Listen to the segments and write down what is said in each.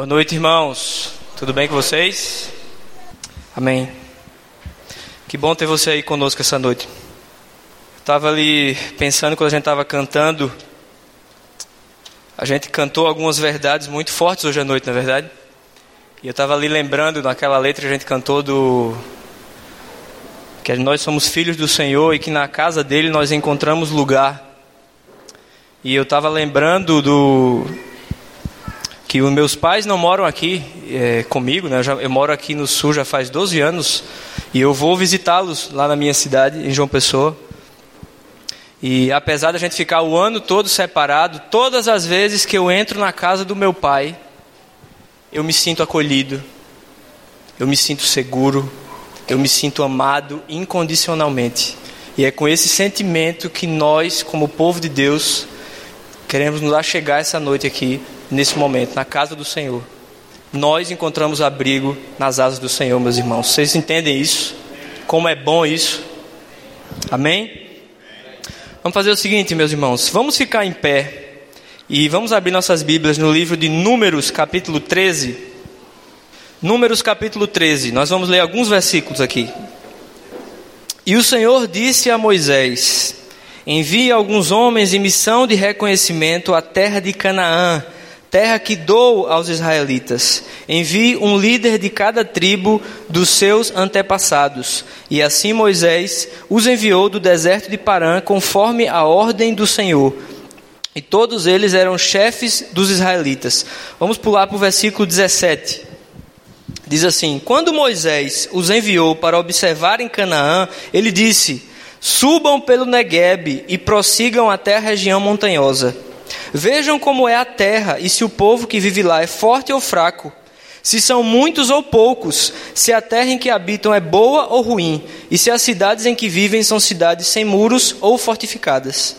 Boa noite, irmãos. Tudo bem com vocês? Amém. Que bom ter você aí conosco essa noite. Estava ali pensando quando a gente estava cantando. A gente cantou algumas verdades muito fortes hoje à noite, na é verdade. E eu estava ali lembrando naquela letra que a gente cantou do que nós somos filhos do Senhor e que na casa dele nós encontramos lugar. E eu estava lembrando do que os meus pais não moram aqui é, comigo, né? Eu, já, eu, moro aqui no sul já faz 12 anos e eu vou visitá-los lá na minha cidade, em João Pessoa. E apesar da gente ficar o ano todo separado, todas as vezes que eu entro na casa do meu pai, eu me sinto acolhido, eu me sinto seguro, eu me sinto amado incondicionalmente. E é com esse sentimento que nós, como povo de Deus, queremos nos chegar essa noite aqui nesse momento, na casa do Senhor. Nós encontramos abrigo nas asas do Senhor, meus irmãos. Vocês entendem isso? Como é bom isso? Amém? Vamos fazer o seguinte, meus irmãos. Vamos ficar em pé e vamos abrir nossas Bíblias no livro de Números, capítulo 13. Números, capítulo 13. Nós vamos ler alguns versículos aqui. E o Senhor disse a Moisés: Envie alguns homens em missão de reconhecimento à terra de Canaã terra que dou aos israelitas. Envie um líder de cada tribo dos seus antepassados. E assim Moisés os enviou do deserto de Parã, conforme a ordem do Senhor. E todos eles eram chefes dos israelitas. Vamos pular para o versículo 17. Diz assim: Quando Moisés os enviou para observar em Canaã, ele disse: Subam pelo Negueb e prossigam até a região montanhosa. Vejam como é a terra e se o povo que vive lá é forte ou fraco, se são muitos ou poucos, se a terra em que habitam é boa ou ruim, e se as cidades em que vivem são cidades sem muros ou fortificadas.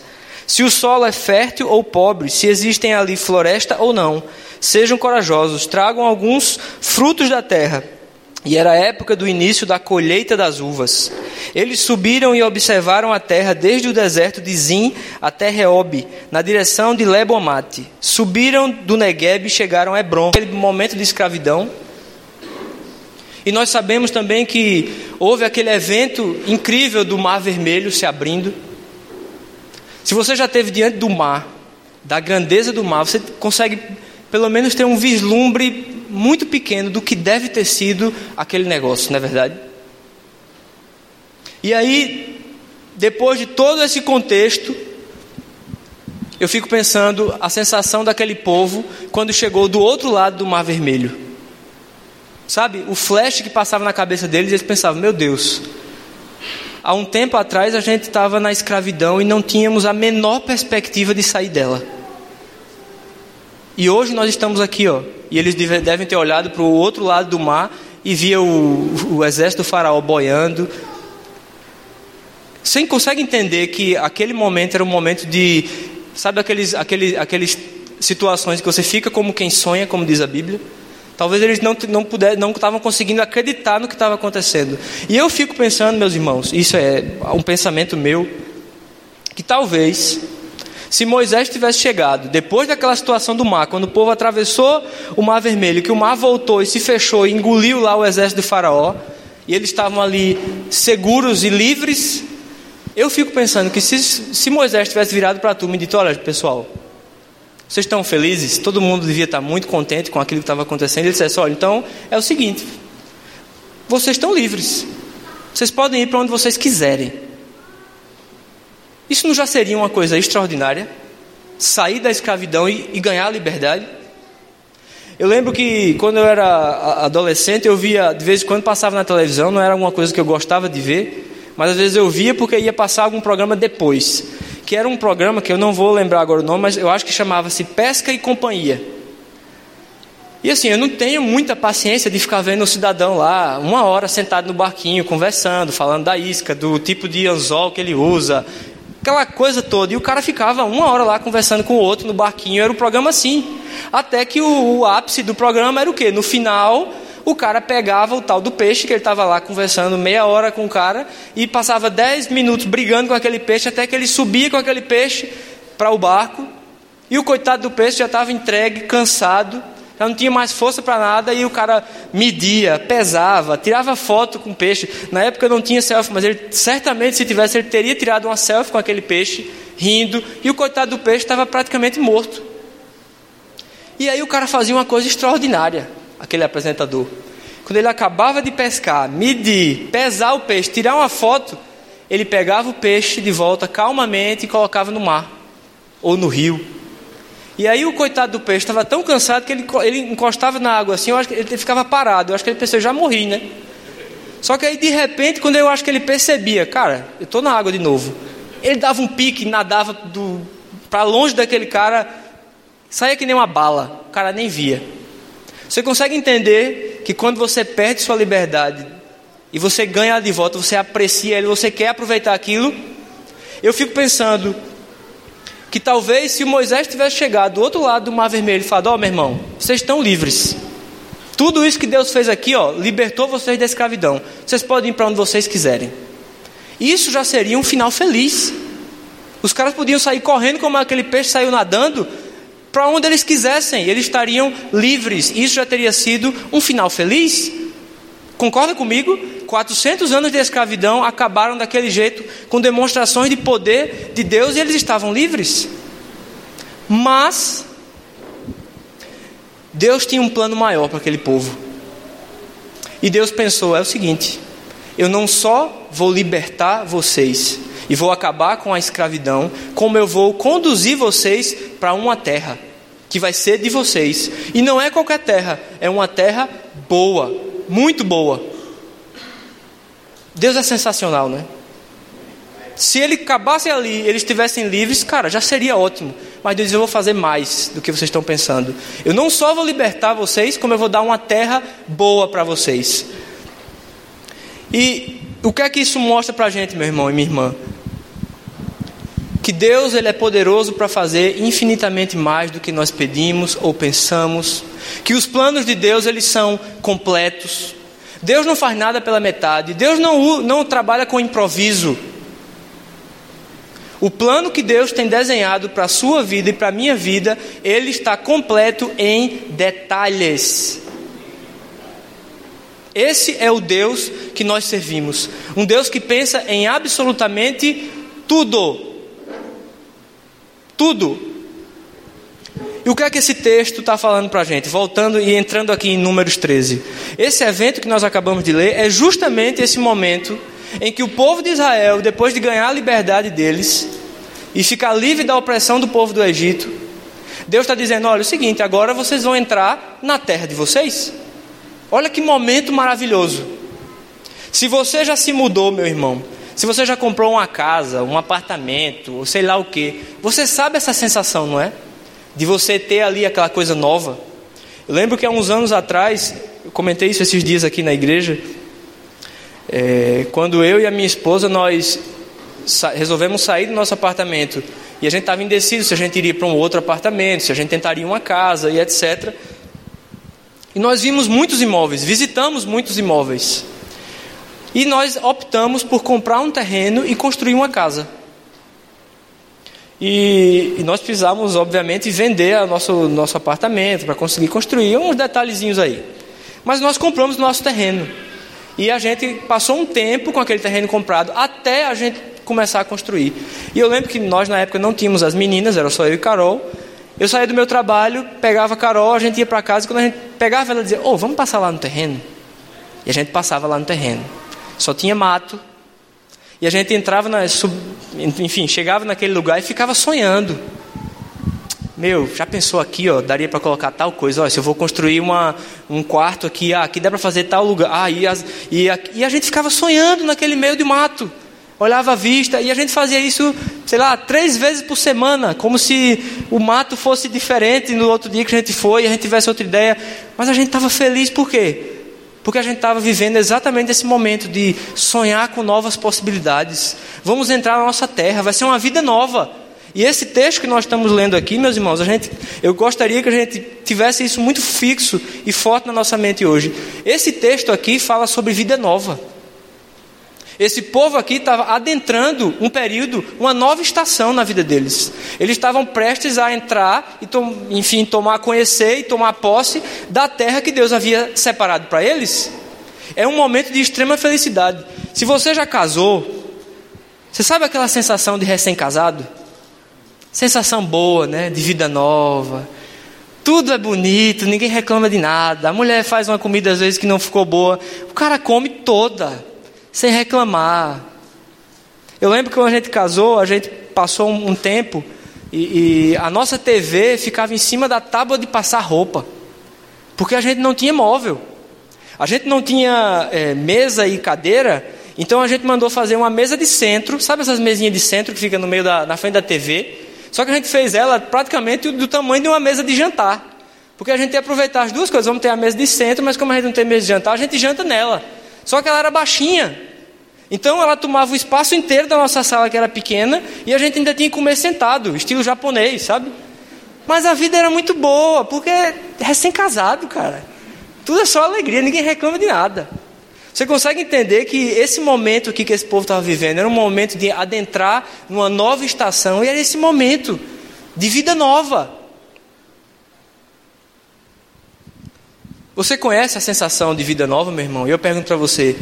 Se o solo é fértil ou pobre, se existem ali floresta ou não. Sejam corajosos, tragam alguns frutos da terra e era a época do início da colheita das uvas. Eles subiram e observaram a terra desde o deserto de Zim até Reob, na direção de Lebomate. Subiram do Negueb e chegaram a Hebron, aquele momento de escravidão. E nós sabemos também que houve aquele evento incrível do Mar Vermelho se abrindo. Se você já esteve diante do mar, da grandeza do mar, você consegue pelo menos ter um vislumbre muito pequeno do que deve ter sido aquele negócio, não é verdade? E aí, depois de todo esse contexto, eu fico pensando a sensação daquele povo quando chegou do outro lado do Mar Vermelho. Sabe, o flash que passava na cabeça deles, eles pensavam: meu Deus, há um tempo atrás a gente estava na escravidão e não tínhamos a menor perspectiva de sair dela. E hoje nós estamos aqui, ó, e eles devem ter olhado para o outro lado do mar e via o, o exército do faraó boiando. Você consegue entender que aquele momento era um momento de, sabe aqueles, aqueles, aqueles situações que você fica como quem sonha, como diz a Bíblia? Talvez eles não não puder, não estavam conseguindo acreditar no que estava acontecendo. E eu fico pensando, meus irmãos, isso é um pensamento meu, que talvez se Moisés tivesse chegado depois daquela situação do mar, quando o povo atravessou o mar vermelho, que o mar voltou e se fechou e engoliu lá o exército de Faraó, e eles estavam ali seguros e livres, eu fico pensando que se, se Moisés tivesse virado para a turma e dito: Olha, pessoal, vocês estão felizes? Todo mundo devia estar muito contente com aquilo que estava acontecendo. Ele dissesse: Olha, então é o seguinte, vocês estão livres, vocês podem ir para onde vocês quiserem. Isso não já seria uma coisa extraordinária? Sair da escravidão e, e ganhar a liberdade? Eu lembro que quando eu era adolescente, eu via, de vez em quando passava na televisão, não era uma coisa que eu gostava de ver, mas às vezes eu via porque ia passar algum programa depois. Que era um programa que eu não vou lembrar agora o nome, mas eu acho que chamava-se Pesca e Companhia. E assim, eu não tenho muita paciência de ficar vendo o cidadão lá, uma hora sentado no barquinho, conversando, falando da isca, do tipo de anzol que ele usa, aquela coisa toda. E o cara ficava uma hora lá conversando com o outro no barquinho, era um programa assim. Até que o, o ápice do programa era o quê? No final, o cara pegava o tal do peixe, que ele estava lá conversando meia hora com o cara, e passava dez minutos brigando com aquele peixe, até que ele subia com aquele peixe para o barco, e o coitado do peixe já estava entregue, cansado, já não tinha mais força para nada e o cara media, pesava, tirava foto com o peixe. Na época não tinha selfie, mas ele certamente se tivesse ele teria tirado uma selfie com aquele peixe, rindo, e o coitado do peixe estava praticamente morto. E aí o cara fazia uma coisa extraordinária, aquele apresentador. Quando ele acabava de pescar, medir, pesar o peixe, tirar uma foto, ele pegava o peixe de volta calmamente e colocava no mar ou no rio. E aí o coitado do peixe estava tão cansado que ele, ele encostava na água assim, eu acho que ele ficava parado. Eu acho que ele pensou, já morri, né? Só que aí de repente, quando eu acho que ele percebia, cara, eu estou na água de novo. Ele dava um pique, nadava para longe daquele cara, saía que nem uma bala, o cara nem via. Você consegue entender que quando você perde sua liberdade e você ganha de volta, você aprecia ele, você quer aproveitar aquilo? Eu fico pensando, que talvez se Moisés tivesse chegado do outro lado do Mar Vermelho e falado: Ó, oh, meu irmão, vocês estão livres. Tudo isso que Deus fez aqui, ó, libertou vocês da escravidão. Vocês podem ir para onde vocês quiserem. Isso já seria um final feliz. Os caras podiam sair correndo como aquele peixe saiu nadando para onde eles quisessem. Eles estariam livres. Isso já teria sido um final feliz. Concorda comigo? 400 anos de escravidão acabaram daquele jeito, com demonstrações de poder de Deus, e eles estavam livres. Mas, Deus tinha um plano maior para aquele povo. E Deus pensou: é o seguinte, eu não só vou libertar vocês e vou acabar com a escravidão, como eu vou conduzir vocês para uma terra que vai ser de vocês. E não é qualquer terra, é uma terra boa, muito boa. Deus é sensacional, né? Se ele acabasse ali, eles estivessem livres, cara, já seria ótimo. Mas Deus diz: Eu vou fazer mais do que vocês estão pensando. Eu não só vou libertar vocês, como eu vou dar uma terra boa para vocês. E o que é que isso mostra para a gente, meu irmão e minha irmã? Que Deus ele é poderoso para fazer infinitamente mais do que nós pedimos ou pensamos. Que os planos de Deus eles são completos. Deus não faz nada pela metade. Deus não, não trabalha com improviso. O plano que Deus tem desenhado para a sua vida e para a minha vida, ele está completo em detalhes. Esse é o Deus que nós servimos. Um Deus que pensa em absolutamente tudo. Tudo. E o que é que esse texto está falando para a gente? Voltando e entrando aqui em Números 13. Esse evento que nós acabamos de ler é justamente esse momento em que o povo de Israel, depois de ganhar a liberdade deles e ficar livre da opressão do povo do Egito, Deus está dizendo: olha, é o seguinte, agora vocês vão entrar na terra de vocês. Olha que momento maravilhoso. Se você já se mudou, meu irmão, se você já comprou uma casa, um apartamento, ou sei lá o que, você sabe essa sensação, não é? De você ter ali aquela coisa nova. Eu lembro que há uns anos atrás, eu comentei isso esses dias aqui na igreja, é, quando eu e a minha esposa nós sa resolvemos sair do nosso apartamento e a gente estava indeciso se a gente iria para um outro apartamento, se a gente tentaria uma casa e etc. E nós vimos muitos imóveis, visitamos muitos imóveis. E nós optamos por comprar um terreno e construir uma casa. E, e nós precisávamos, obviamente, vender o nosso, nosso apartamento para conseguir construir uns detalhezinhos aí. Mas nós compramos nosso terreno. E a gente passou um tempo com aquele terreno comprado até a gente começar a construir. E eu lembro que nós na época não tínhamos as meninas, era só eu e Carol. Eu saía do meu trabalho, pegava a Carol, a gente ia para casa e quando a gente pegava ela dizia: "Oh, vamos passar lá no terreno". E a gente passava lá no terreno. Só tinha mato, e a gente entrava, na, enfim, chegava naquele lugar e ficava sonhando. Meu, já pensou aqui, ó, daria para colocar tal coisa, ó, se eu vou construir uma, um quarto aqui, ah, aqui dá para fazer tal lugar. Ah, e, as, e, a, e a gente ficava sonhando naquele meio de mato. Olhava a vista e a gente fazia isso, sei lá, três vezes por semana, como se o mato fosse diferente no outro dia que a gente foi e a gente tivesse outra ideia. Mas a gente estava feliz por quê? Porque a gente estava vivendo exatamente esse momento de sonhar com novas possibilidades. Vamos entrar na nossa terra, vai ser uma vida nova. E esse texto que nós estamos lendo aqui, meus irmãos, a gente, eu gostaria que a gente tivesse isso muito fixo e forte na nossa mente hoje. Esse texto aqui fala sobre vida nova. Esse povo aqui estava adentrando um período, uma nova estação na vida deles. Eles estavam prestes a entrar e, enfim, tomar conhecer e tomar posse da terra que Deus havia separado para eles. É um momento de extrema felicidade. Se você já casou, você sabe aquela sensação de recém-casado? Sensação boa, né? De vida nova. Tudo é bonito, ninguém reclama de nada. A mulher faz uma comida às vezes que não ficou boa, o cara come toda sem reclamar. Eu lembro que quando a gente casou, a gente passou um, tempo e, e, a nossa TV ficava em cima da tábua de passar roupa, porque a gente não tinha móvel, a gente não tinha é, mesa e cadeira, então a gente mandou fazer uma mesa de centro, sabe essas mesinhas de centro que fica no meio da na frente da TV? Só que a gente fez ela praticamente do tamanho de uma mesa de jantar. Porque a gente ia aproveitar as duas coisas. Vamos ter a mesa de centro, mas como a gente não tem mesa de jantar, a gente janta nela. Só que ela era baixinha. Então ela tomava o espaço inteiro da nossa sala, que era pequena, e a gente ainda tinha que comer sentado, estilo japonês, sabe? Mas a vida era muito boa, porque é recém-casado, cara. Tudo é só alegria, ninguém reclama de nada. Você consegue entender que esse momento aqui que esse povo estava vivendo era um momento de adentrar numa nova estação, e era esse momento de vida nova. Você conhece a sensação de vida nova, meu irmão? E eu pergunto para você: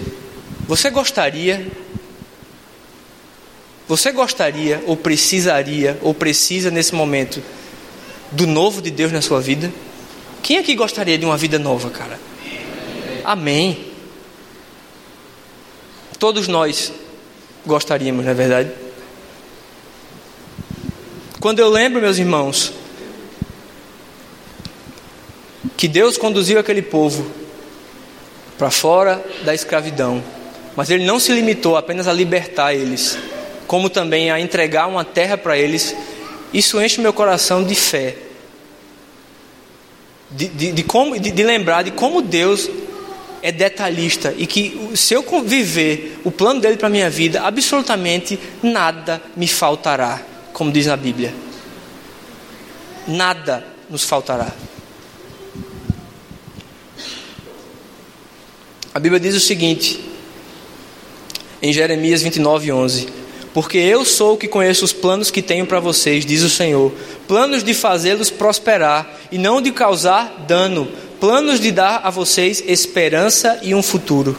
você gostaria? Você gostaria, ou precisaria, ou precisa nesse momento, do novo de Deus na sua vida? Quem aqui gostaria de uma vida nova, cara? Amém. Todos nós gostaríamos, não é verdade? Quando eu lembro, meus irmãos, que Deus conduziu aquele povo para fora da escravidão, mas Ele não se limitou apenas a libertar eles, como também a entregar uma terra para eles. Isso enche meu coração de fé, de, de, de como, de, de lembrar de como Deus é detalhista e que se eu viver o plano dele para a minha vida, absolutamente nada me faltará, como diz na Bíblia. Nada nos faltará. A Bíblia diz o seguinte, em Jeremias 29, 11: Porque eu sou o que conheço os planos que tenho para vocês, diz o Senhor, planos de fazê-los prosperar e não de causar dano, planos de dar a vocês esperança e um futuro.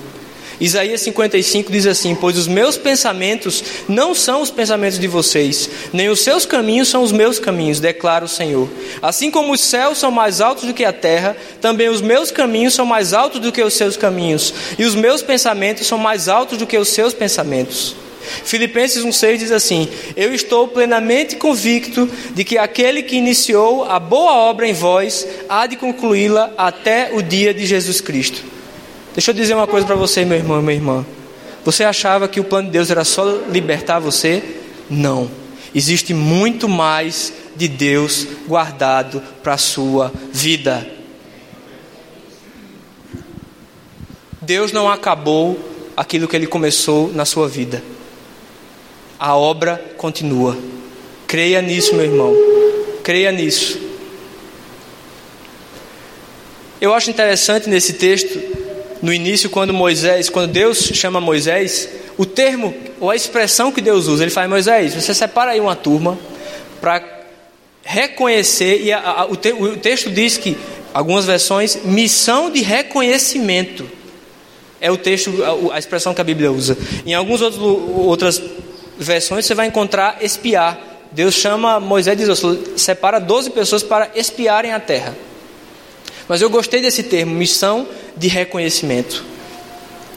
Isaías 55 diz assim: Pois os meus pensamentos não são os pensamentos de vocês, nem os seus caminhos são os meus caminhos, declara o Senhor. Assim como os céus são mais altos do que a terra, também os meus caminhos são mais altos do que os seus caminhos, e os meus pensamentos são mais altos do que os seus pensamentos. Filipenses 1,6 diz assim: Eu estou plenamente convicto de que aquele que iniciou a boa obra em vós há de concluí-la até o dia de Jesus Cristo. Deixa eu dizer uma coisa para você, meu irmão e minha irmã. Você achava que o plano de Deus era só libertar você? Não. Existe muito mais de Deus guardado para a sua vida. Deus não acabou aquilo que ele começou na sua vida. A obra continua. Creia nisso, meu irmão. Creia nisso. Eu acho interessante nesse texto no início, quando Moisés, quando Deus chama Moisés, o termo ou a expressão que Deus usa, ele fala: Moisés, você separa aí uma turma para reconhecer, e a, a, o, te, o texto diz que, algumas versões, missão de reconhecimento. É o texto, a, a expressão que a Bíblia usa. Em algumas outras versões você vai encontrar espiar. Deus chama Moisés e diz: separa 12 pessoas para espiarem a terra. Mas eu gostei desse termo, missão de reconhecimento.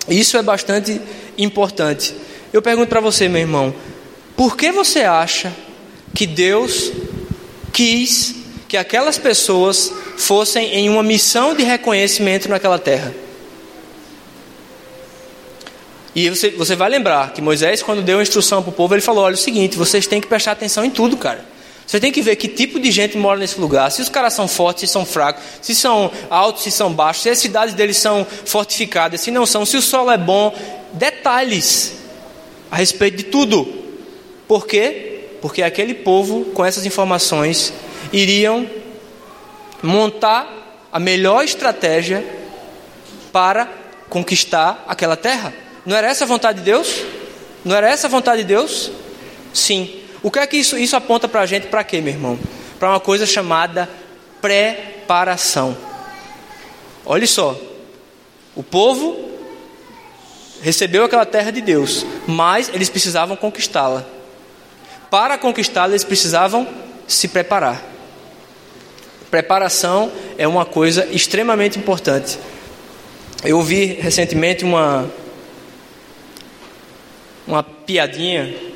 Isso é bastante importante. Eu pergunto para você, meu irmão, por que você acha que Deus quis que aquelas pessoas fossem em uma missão de reconhecimento naquela terra? E você, você vai lembrar que Moisés, quando deu a instrução para o povo, ele falou: olha, é o seguinte, vocês têm que prestar atenção em tudo, cara. Você tem que ver que tipo de gente mora nesse lugar. Se os caras são fortes, se são fracos, se são altos, se são baixos, se as cidades deles são fortificadas, se não são, se o solo é bom. Detalhes a respeito de tudo. Por quê? Porque aquele povo, com essas informações, iriam montar a melhor estratégia para conquistar aquela terra. Não era essa a vontade de Deus? Não era essa a vontade de Deus? Sim. O que é que isso, isso aponta para a gente? Para quê, meu irmão? Para uma coisa chamada preparação. Olha só. O povo recebeu aquela terra de Deus, mas eles precisavam conquistá-la. Para conquistá-la, eles precisavam se preparar. Preparação é uma coisa extremamente importante. Eu ouvi recentemente uma uma piadinha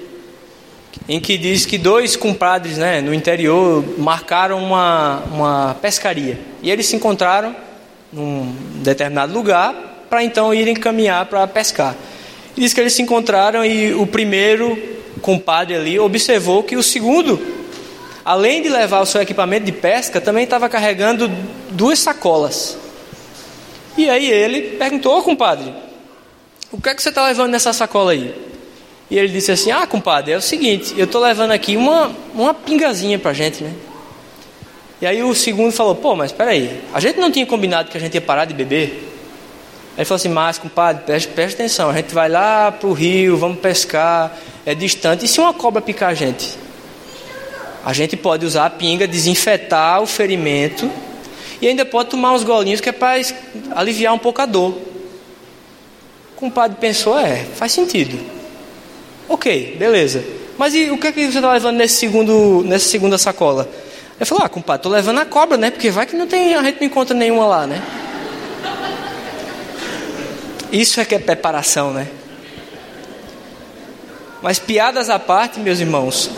em que diz que dois compadres né, no interior marcaram uma, uma pescaria. E eles se encontraram num determinado lugar para então irem caminhar para pescar. E diz que eles se encontraram e o primeiro compadre ali observou que o segundo, além de levar o seu equipamento de pesca, também estava carregando duas sacolas. E aí ele perguntou, oh, compadre, o que é que você está levando nessa sacola aí? E ele disse assim: Ah, compadre, é o seguinte, eu estou levando aqui uma, uma pingazinha para a gente, né? E aí o segundo falou: Pô, mas espera aí, a gente não tinha combinado que a gente ia parar de beber? Aí ele falou assim: Mas, compadre, preste, preste atenção, a gente vai lá para o rio, vamos pescar, é distante. E se uma cobra picar a gente? A gente pode usar a pinga, desinfetar o ferimento e ainda pode tomar uns golinhos que é para aliviar um pouco a dor. O compadre pensou, é, faz sentido. Ok, beleza. Mas e o que, é que você está levando nesse segundo, nessa segunda sacola? Ele falou, ah, compadre, estou levando a cobra, né? Porque vai que não tem, a gente não encontra nenhuma lá, né? Isso é que é preparação, né? Mas piadas à parte, meus irmãos,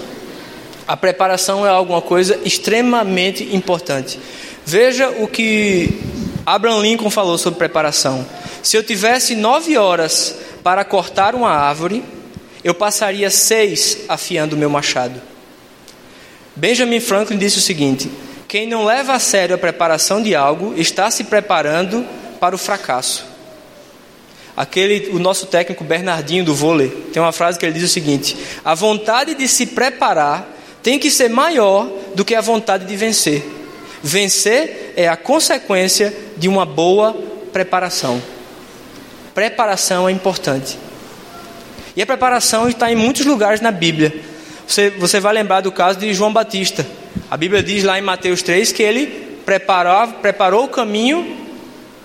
a preparação é alguma coisa extremamente importante. Veja o que Abraham Lincoln falou sobre preparação. Se eu tivesse nove horas para cortar uma árvore, eu passaria seis afiando o meu machado. Benjamin Franklin disse o seguinte: quem não leva a sério a preparação de algo está se preparando para o fracasso. Aquele, o nosso técnico Bernardinho do vôlei, tem uma frase que ele diz o seguinte: a vontade de se preparar tem que ser maior do que a vontade de vencer. Vencer é a consequência de uma boa preparação. Preparação é importante. E a preparação está em muitos lugares na Bíblia. Você, você vai lembrar do caso de João Batista. A Bíblia diz lá em Mateus 3 que ele preparou, preparou o caminho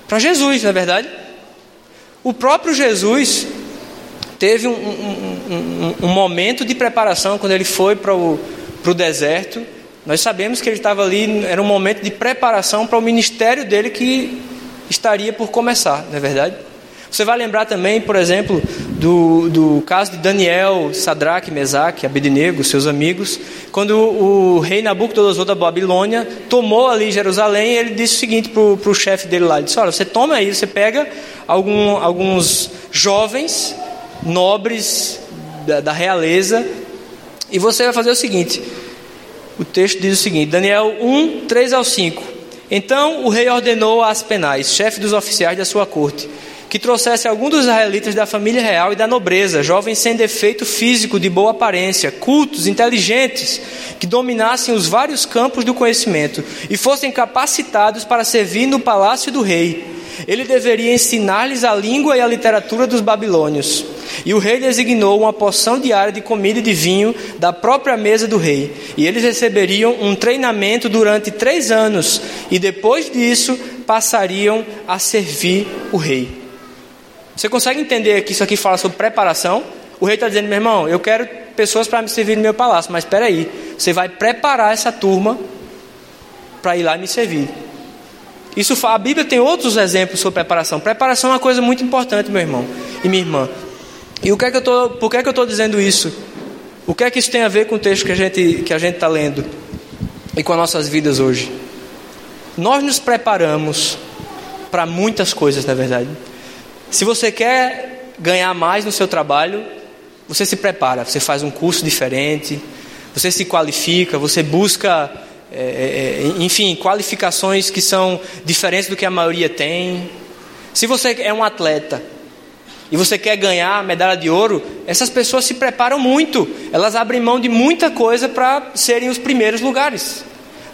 para Jesus, não é verdade? O próprio Jesus teve um, um, um, um momento de preparação quando ele foi para o, para o deserto nós sabemos que ele estava ali, era um momento de preparação para o ministério dele que estaria por começar, não é verdade? Você vai lembrar também, por exemplo, do, do caso de Daniel, Sadraque, Mesaque, Abednego, seus amigos, quando o, rei Nabucodonosor da Babilônia tomou ali Jerusalém, ele disse o seguinte para o chefe dele lá: ele disse, Olha, você toma aí, você pega algum, alguns jovens, nobres da, da realeza, e você vai fazer o seguinte: o texto diz o seguinte: Daniel 1, 3 ao 5. Então o rei ordenou a Aspenais, chefe dos oficiais da sua corte, que trouxesse algum dos israelitas da família real e da nobreza, jovens sem defeito físico, de boa aparência, cultos, inteligentes, que dominassem os vários campos do conhecimento e fossem capacitados para servir no palácio do rei. Ele deveria ensinar-lhes a língua e a literatura dos babilônios. E o rei designou uma porção diária de comida e de vinho da própria mesa do rei. E eles receberiam um treinamento durante três anos. E depois disso passariam a servir o rei. Você consegue entender que isso aqui fala sobre preparação? O rei está dizendo, meu irmão, eu quero pessoas para me servir no meu palácio, mas espera aí, você vai preparar essa turma para ir lá me servir. Isso a Bíblia tem outros exemplos sobre preparação. Preparação é uma coisa muito importante, meu irmão e minha irmã. E o que é que eu tô, por que é que eu estou dizendo isso? O que é que isso tem a ver com o texto que a gente que a gente está lendo e com as nossas vidas hoje? Nós nos preparamos para muitas coisas, na verdade. Se você quer ganhar mais no seu trabalho, você se prepara, você faz um curso diferente, você se qualifica, você busca, é, é, é enfim, qualificações que são diferentes do que a maioria tem. Se você é um atleta, e você quer ganhar medalha de ouro, essas pessoas se preparam muito, elas abrem mão de muita coisa para serem os primeiros lugares.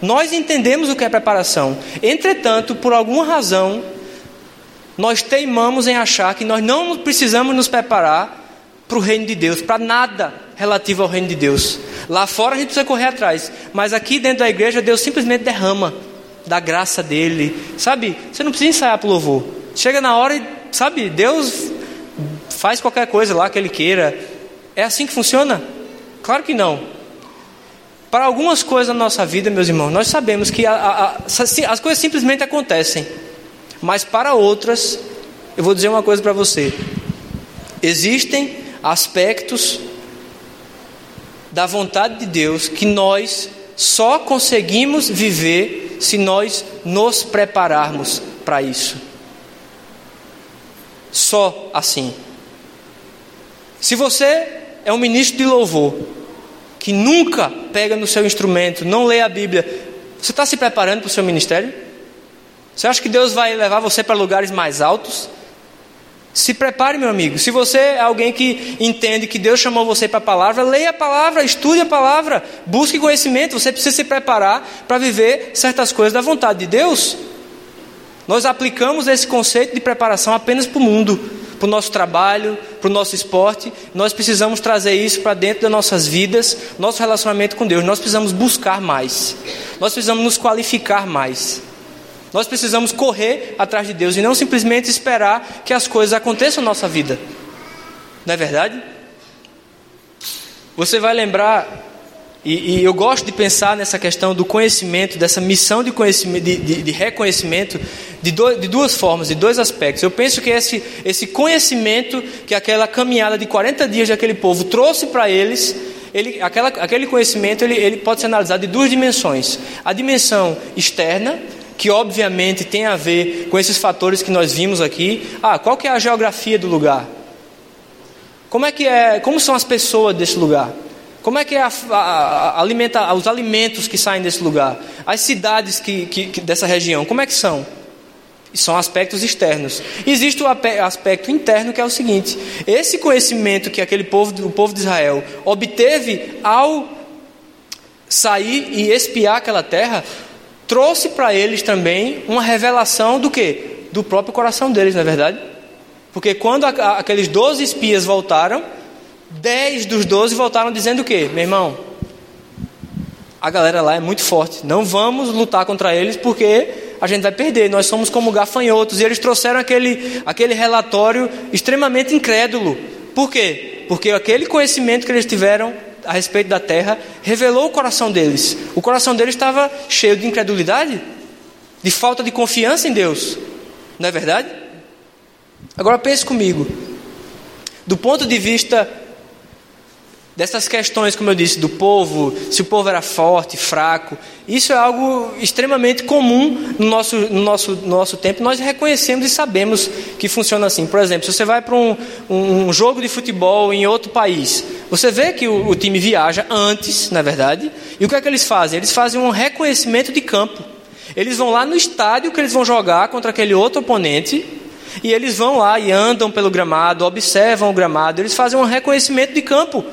Nós entendemos o que é preparação, entretanto, por alguma razão, nós teimamos em achar que nós não precisamos nos preparar para o reino de Deus, para nada relativo ao reino de Deus. Lá fora a gente precisa correr atrás, mas aqui dentro da igreja Deus simplesmente derrama da graça dele, sabe? Você não precisa ensaiar para o louvor. Chega na hora e, sabe, Deus faz qualquer coisa lá que ele queira. É assim que funciona? Claro que não. Para algumas coisas na nossa vida, meus irmãos, nós sabemos que a, a, a, as coisas simplesmente acontecem. Mas para outras, eu vou dizer uma coisa para você: existem aspectos da vontade de Deus que nós só conseguimos viver se nós nos prepararmos para isso. Só assim. Se você é um ministro de louvor que nunca pega no seu instrumento, não lê a Bíblia, você está se preparando para o seu ministério? Você acha que Deus vai levar você para lugares mais altos? Se prepare, meu amigo. Se você é alguém que entende que Deus chamou você para a palavra, leia a palavra, estude a palavra, busque conhecimento. Você precisa se preparar para viver certas coisas da vontade de Deus. Nós aplicamos esse conceito de preparação apenas para o mundo, para o nosso trabalho, para o nosso esporte. Nós precisamos trazer isso para dentro das nossas vidas, nosso relacionamento com Deus. Nós precisamos buscar mais, nós precisamos nos qualificar mais. Nós precisamos correr atrás de Deus e não simplesmente esperar que as coisas aconteçam na nossa vida. Não é verdade? Você vai lembrar, e, e eu gosto de pensar nessa questão do conhecimento, dessa missão de, conhecimento, de, de, de reconhecimento, de, do, de, duas formas, de dois aspectos. Eu penso que esse, esse conhecimento que aquela caminhada de 40 dias daquele povo trouxe para eles, ele, aquela, aquele conhecimento ele, ele pode ser analisado de duas dimensões: a dimensão externa que obviamente tem a ver com esses fatores que nós vimos aqui. Ah, qual que é a geografia do lugar? Como é que é? Como são as pessoas desse lugar? Como é que é a, a, alimenta, os alimentos que saem desse lugar? As cidades que, que, que, dessa região, como é que são? São aspectos externos. Existe o aspecto interno que é o seguinte: esse conhecimento que aquele povo, o povo de Israel obteve ao sair e espiar aquela terra, trouxe para eles também uma revelação do que? Do próprio coração deles, não é verdade? Porque quando a, a, aqueles doze espias voltaram, dez dos doze voltaram dizendo o que? Meu irmão, a galera lá é muito forte, não vamos lutar contra eles porque a gente vai perder, nós somos como gafanhotos. E eles trouxeram aquele, aquele relatório extremamente incrédulo. Por quê? Porque aquele conhecimento que eles tiveram a respeito da terra revelou o coração deles. O coração deles estava cheio de incredulidade, de falta de confiança em Deus. Não é verdade? Agora pense comigo. Do ponto de vista dessas questões, como eu disse, do povo, se o povo era forte, fraco, isso é algo extremamente comum no nosso, no nosso, no nosso tempo. Nós reconhecemos e sabemos que funciona assim. Por exemplo, se você vai para um, um jogo de futebol em outro país, você vê que o, o time viaja antes, na verdade, e o que é que eles fazem? Eles fazem um reconhecimento de campo. Eles vão lá no estádio que eles vão jogar contra aquele outro oponente. E eles vão lá e andam pelo gramado, observam o gramado, eles fazem um reconhecimento de campo.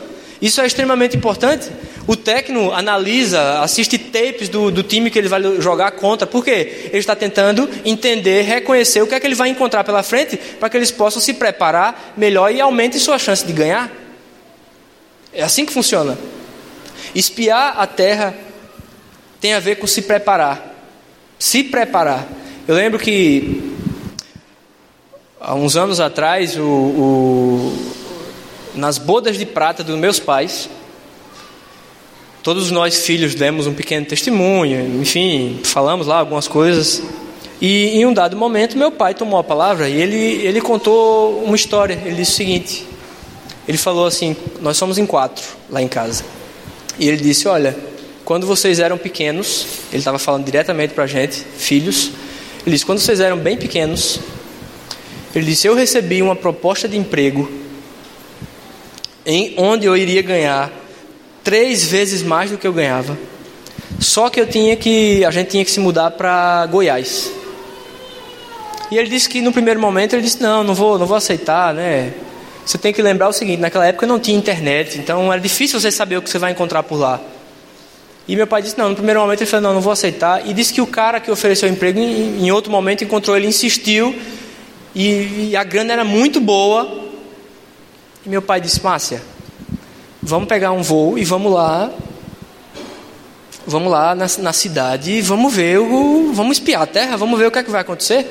Isso é extremamente importante. O técnico analisa, assiste tapes do, do time que ele vai jogar contra. Por quê? Ele está tentando entender, reconhecer o que é que ele vai encontrar pela frente para que eles possam se preparar melhor e aumentem sua chance de ganhar. É assim que funciona. Espiar a terra tem a ver com se preparar. Se preparar. Eu lembro que há uns anos atrás, o, o nas bodas de prata dos meus pais. Todos nós filhos demos um pequeno testemunho, enfim, falamos lá algumas coisas. E em um dado momento, meu pai tomou a palavra e ele, ele contou uma história. Ele disse o seguinte: ele falou assim: Nós somos em quatro lá em casa. E ele disse: Olha, quando vocês eram pequenos, ele estava falando diretamente para a gente, filhos. Ele disse: Quando vocês eram bem pequenos, ele disse: Eu recebi uma proposta de emprego em onde eu iria ganhar três vezes mais do que eu ganhava. Só que eu tinha que, a gente tinha que se mudar para Goiás. E ele disse que no primeiro momento ele disse não, não vou, não vou aceitar, né? Você tem que lembrar o seguinte, naquela época não tinha internet, então era difícil você saber o que você vai encontrar por lá. E meu pai disse não, no primeiro momento ele falou não, não vou aceitar. E disse que o cara que ofereceu emprego em, em outro momento encontrou ele, insistiu e, e a grana era muito boa. E meu pai disse: Márcia, vamos pegar um voo e vamos lá. Vamos lá na, na cidade e vamos ver, o, vamos espiar a terra, vamos ver o que é que vai acontecer.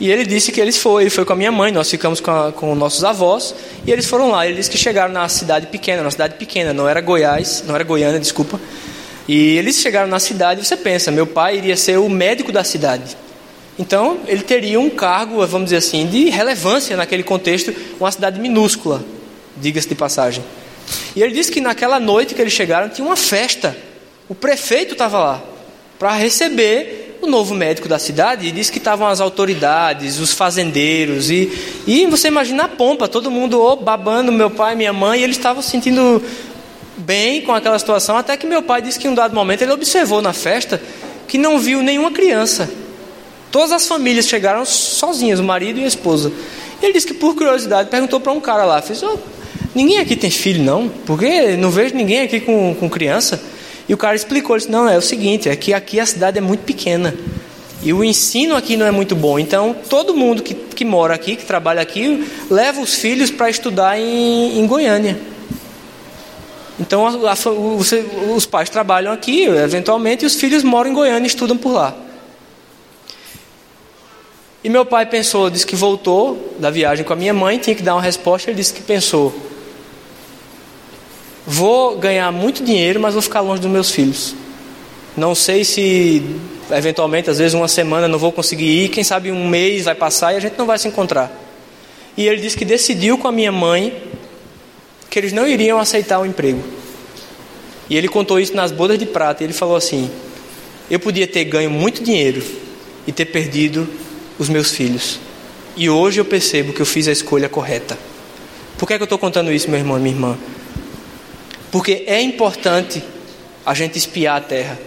E ele disse que eles foram, ele foi com a minha mãe, nós ficamos com, a, com nossos avós, e eles foram lá. Ele disse que chegaram na cidade pequena, na cidade pequena, não era Goiás, não era Goiânia, desculpa. E eles chegaram na cidade, e você pensa, meu pai iria ser o médico da cidade. Então, ele teria um cargo, vamos dizer assim, de relevância naquele contexto, uma cidade minúscula, diga-se de passagem. E ele disse que naquela noite que eles chegaram tinha uma festa. O prefeito estava lá para receber o novo médico da cidade e disse que estavam as autoridades, os fazendeiros e, e você imagina a pompa, todo mundo oh, babando meu pai, minha mãe, e eles estavam se sentindo bem com aquela situação, até que meu pai disse que em um dado momento ele observou na festa que não viu nenhuma criança. Todas as famílias chegaram sozinhas, o marido e a esposa. Ele disse que por curiosidade perguntou para um cara lá, fez, oh, ninguém aqui tem filho não? Porque não vejo ninguém aqui com, com criança. E o cara explicou, disse, não, é o seguinte, é que aqui a cidade é muito pequena. E o ensino aqui não é muito bom. Então, todo mundo que, que mora aqui, que trabalha aqui, leva os filhos para estudar em, em Goiânia. Então, a, a, os, os pais trabalham aqui, eventualmente, e os filhos moram em Goiânia e estudam por lá. E meu pai pensou, disse que voltou da viagem com a minha mãe, tinha que dar uma resposta. Ele disse que pensou: vou ganhar muito dinheiro, mas vou ficar longe dos meus filhos. Não sei se, eventualmente, às vezes uma semana não vou conseguir ir, quem sabe um mês vai passar e a gente não vai se encontrar. E ele disse que decidiu com a minha mãe que eles não iriam aceitar o emprego. E ele contou isso nas bodas de prata. E ele falou assim: Eu podia ter ganho muito dinheiro e ter perdido os meus filhos. E hoje eu percebo que eu fiz a escolha correta. Por que, é que eu estou contando isso, meu irmão e minha irmã? Porque é importante a gente espiar a terra.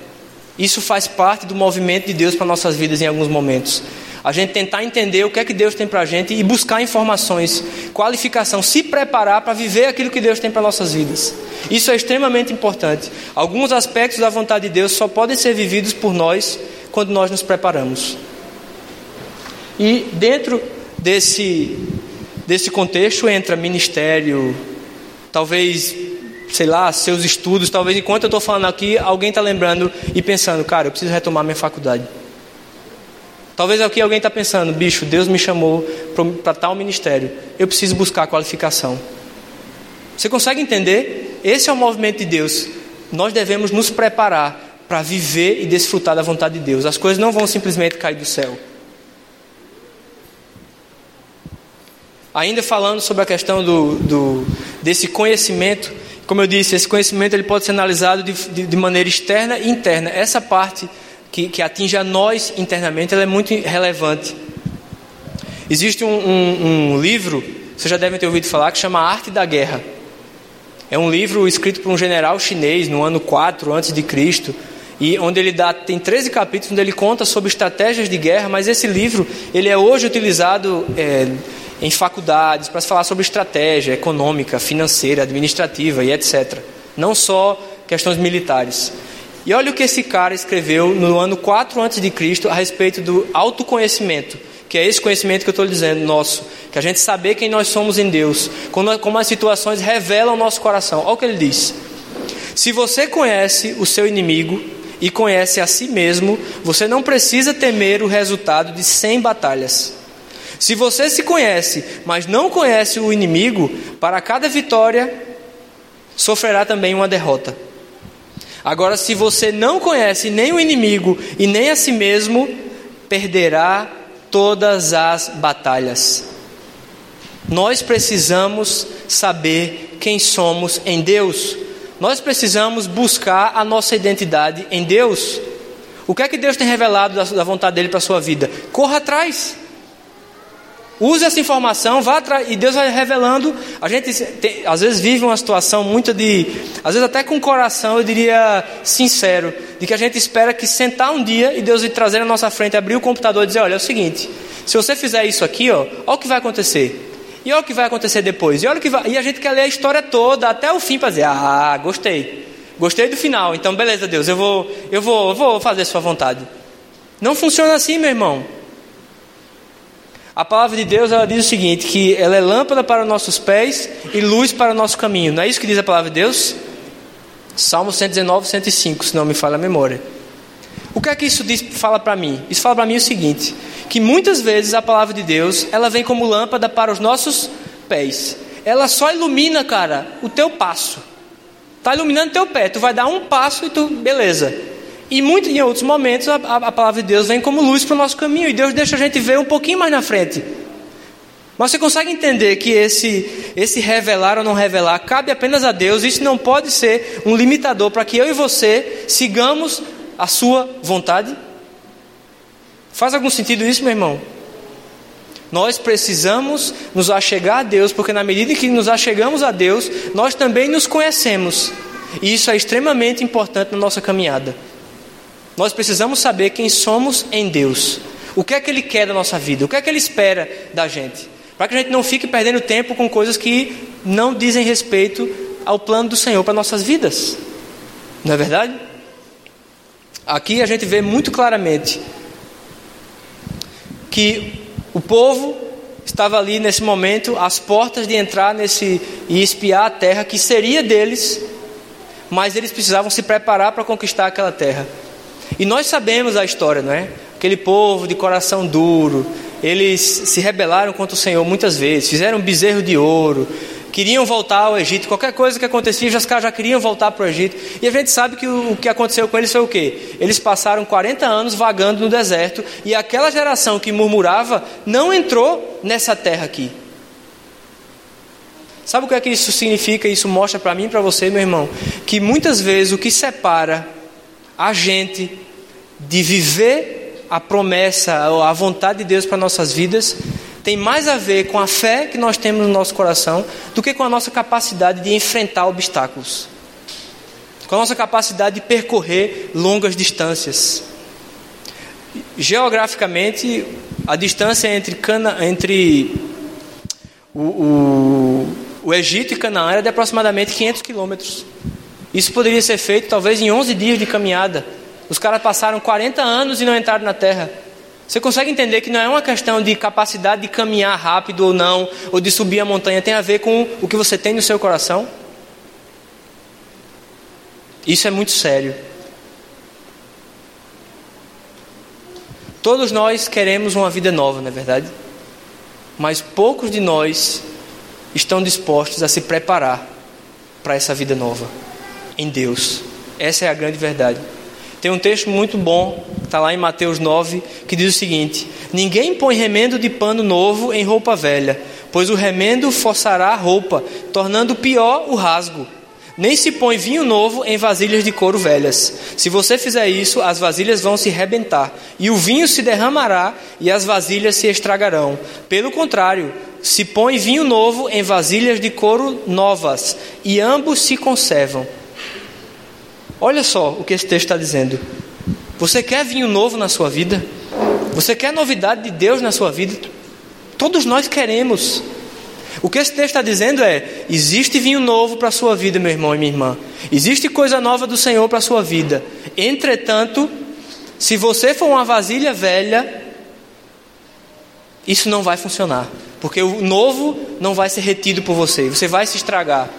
Isso faz parte do movimento de Deus para nossas vidas em alguns momentos. A gente tentar entender o que é que Deus tem para a gente e buscar informações, qualificação, se preparar para viver aquilo que Deus tem para nossas vidas. Isso é extremamente importante. Alguns aspectos da vontade de Deus só podem ser vividos por nós quando nós nos preparamos. E dentro desse, desse contexto entra ministério, talvez, sei lá, seus estudos, talvez enquanto eu estou falando aqui, alguém está lembrando e pensando, cara, eu preciso retomar minha faculdade. Talvez aqui alguém está pensando, bicho, Deus me chamou para tal ministério, eu preciso buscar qualificação. Você consegue entender? Esse é o movimento de Deus. Nós devemos nos preparar para viver e desfrutar da vontade de Deus. As coisas não vão simplesmente cair do céu. Ainda falando sobre a questão do, do, desse conhecimento, como eu disse, esse conhecimento ele pode ser analisado de, de, de maneira externa e interna. Essa parte que, que, atinge a nós internamente ela é muito relevante. Existe um, um, um livro, vocês já devem ter ouvido falar, que chama Arte da Guerra. É um livro escrito por um general chinês no ano 4 antes de Cristo, e onde ele dá tem 13 capítulos onde ele conta sobre estratégias de guerra, mas esse livro ele é hoje utilizado é, em faculdades para falar sobre estratégia econômica, financeira, administrativa e etc. Não só questões militares. E olha o que esse cara escreveu no ano 4 a.C. a respeito do autoconhecimento, que é esse conhecimento que eu estou dizendo, nosso, que a gente saber quem nós somos em Deus, como, como as situações revelam o nosso coração. Olha o que ele diz: Se você conhece o seu inimigo e conhece a si mesmo, você não precisa temer o resultado de 100 batalhas. Se você se conhece, mas não conhece o inimigo, para cada vitória sofrerá também uma derrota. Agora, se você não conhece nem o inimigo e nem a si mesmo, perderá todas as batalhas. Nós precisamos saber quem somos em Deus. Nós precisamos buscar a nossa identidade em Deus. O que é que Deus tem revelado da vontade dele para a sua vida? Corra atrás. Use essa informação, vá atrás, e Deus vai revelando. A gente tem, às vezes vive uma situação muito de, às vezes até com o coração, eu diria sincero, de que a gente espera que sentar um dia e Deus vir trazer na nossa frente, abrir o computador e dizer: olha, é o seguinte, se você fizer isso aqui, ó, olha o que vai acontecer. E olha o que vai acontecer depois. E olha o que vai, e a gente quer ler a história toda até o fim para dizer: ah, gostei, gostei do final. Então, beleza, Deus, eu vou, eu vou, eu vou fazer sua vontade. Não funciona assim, meu irmão. A palavra de Deus ela diz o seguinte: que ela é lâmpada para os nossos pés e luz para o nosso caminho. Não é isso que diz a palavra de Deus? Salmo 119, 105, se não me falha a memória. O que é que isso diz, fala para mim? Isso fala para mim o seguinte: que muitas vezes a palavra de Deus ela vem como lâmpada para os nossos pés. Ela só ilumina, cara, o teu passo. Está iluminando o teu pé. Tu vai dar um passo e tu, beleza. E muito, em outros momentos a, a, palavra de Deus vem como luz para o nosso caminho e Deus deixa a gente ver um pouquinho mais na frente. Mas você consegue entender que esse, esse revelar ou não revelar cabe apenas a Deus, isso não pode ser um limitador para que eu e você sigamos a sua vontade? Faz algum sentido isso, meu irmão? Nós precisamos nos achegar a Deus, porque na medida que nos achegamos a Deus, nós também nos conhecemos. E isso é extremamente importante na nossa caminhada. Nós precisamos saber quem somos em Deus. O que é que Ele quer da nossa vida? O que é que Ele espera da gente? Para que a gente não fique perdendo tempo com coisas que não dizem respeito ao plano do Senhor para nossas vidas. Não é verdade? Aqui a gente vê muito claramente que o povo estava ali nesse momento às portas de entrar nesse e espiar a terra que seria deles, mas eles precisavam se preparar para conquistar aquela terra. E nós sabemos a história, não é? Aquele povo de coração duro, eles se rebelaram contra o Senhor muitas vezes, fizeram bezerro de ouro, queriam voltar ao Egito, qualquer coisa que acontecia, já queriam voltar para o Egito. E a gente sabe que o, o que aconteceu com eles foi o quê? Eles passaram 40 anos vagando no deserto e aquela geração que murmurava não entrou nessa terra aqui. Sabe o que é que isso significa? Isso mostra para mim e para você, meu irmão, que muitas vezes o que separa a gente de viver a promessa, a vontade de Deus para nossas vidas, tem mais a ver com a fé que nós temos no nosso coração do que com a nossa capacidade de enfrentar obstáculos, com a nossa capacidade de percorrer longas distâncias. Geograficamente, a distância entre, Cana, entre o, o, o Egito e Canaã era de aproximadamente 500 quilômetros. Isso poderia ser feito talvez em 11 dias de caminhada. Os caras passaram 40 anos e não entraram na terra. Você consegue entender que não é uma questão de capacidade de caminhar rápido ou não, ou de subir a montanha, tem a ver com o que você tem no seu coração? Isso é muito sério. Todos nós queremos uma vida nova, não é verdade? Mas poucos de nós estão dispostos a se preparar para essa vida nova em Deus. Essa é a grande verdade. Tem um texto muito bom, está lá em Mateus 9, que diz o seguinte: Ninguém põe remendo de pano novo em roupa velha, pois o remendo forçará a roupa, tornando pior o rasgo. Nem se põe vinho novo em vasilhas de couro velhas. Se você fizer isso, as vasilhas vão se rebentar, e o vinho se derramará, e as vasilhas se estragarão. Pelo contrário, se põe vinho novo em vasilhas de couro novas, e ambos se conservam. Olha só o que esse texto está dizendo. Você quer vinho novo na sua vida? Você quer novidade de Deus na sua vida? Todos nós queremos. O que esse texto está dizendo é: existe vinho novo para a sua vida, meu irmão e minha irmã. Existe coisa nova do Senhor para a sua vida. Entretanto, se você for uma vasilha velha, isso não vai funcionar. Porque o novo não vai ser retido por você. Você vai se estragar.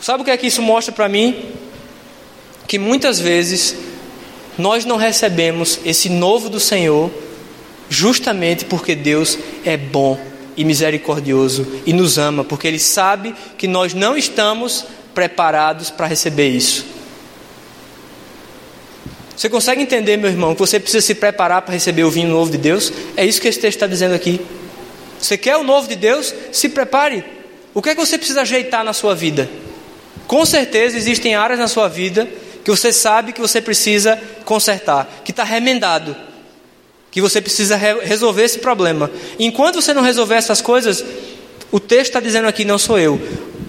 Sabe o que é que isso mostra para mim? Que muitas vezes nós não recebemos esse novo do Senhor justamente porque Deus é bom e misericordioso e nos ama, porque Ele sabe que nós não estamos preparados para receber isso. Você consegue entender, meu irmão, que você precisa se preparar para receber o vinho novo de Deus? É isso que esse texto está dizendo aqui. Você quer o novo de Deus? Se prepare. O que é que você precisa ajeitar na sua vida? Com certeza existem áreas na sua vida que você sabe que você precisa consertar, que está remendado, que você precisa re resolver esse problema. Enquanto você não resolver essas coisas, o texto está dizendo aqui: não sou eu.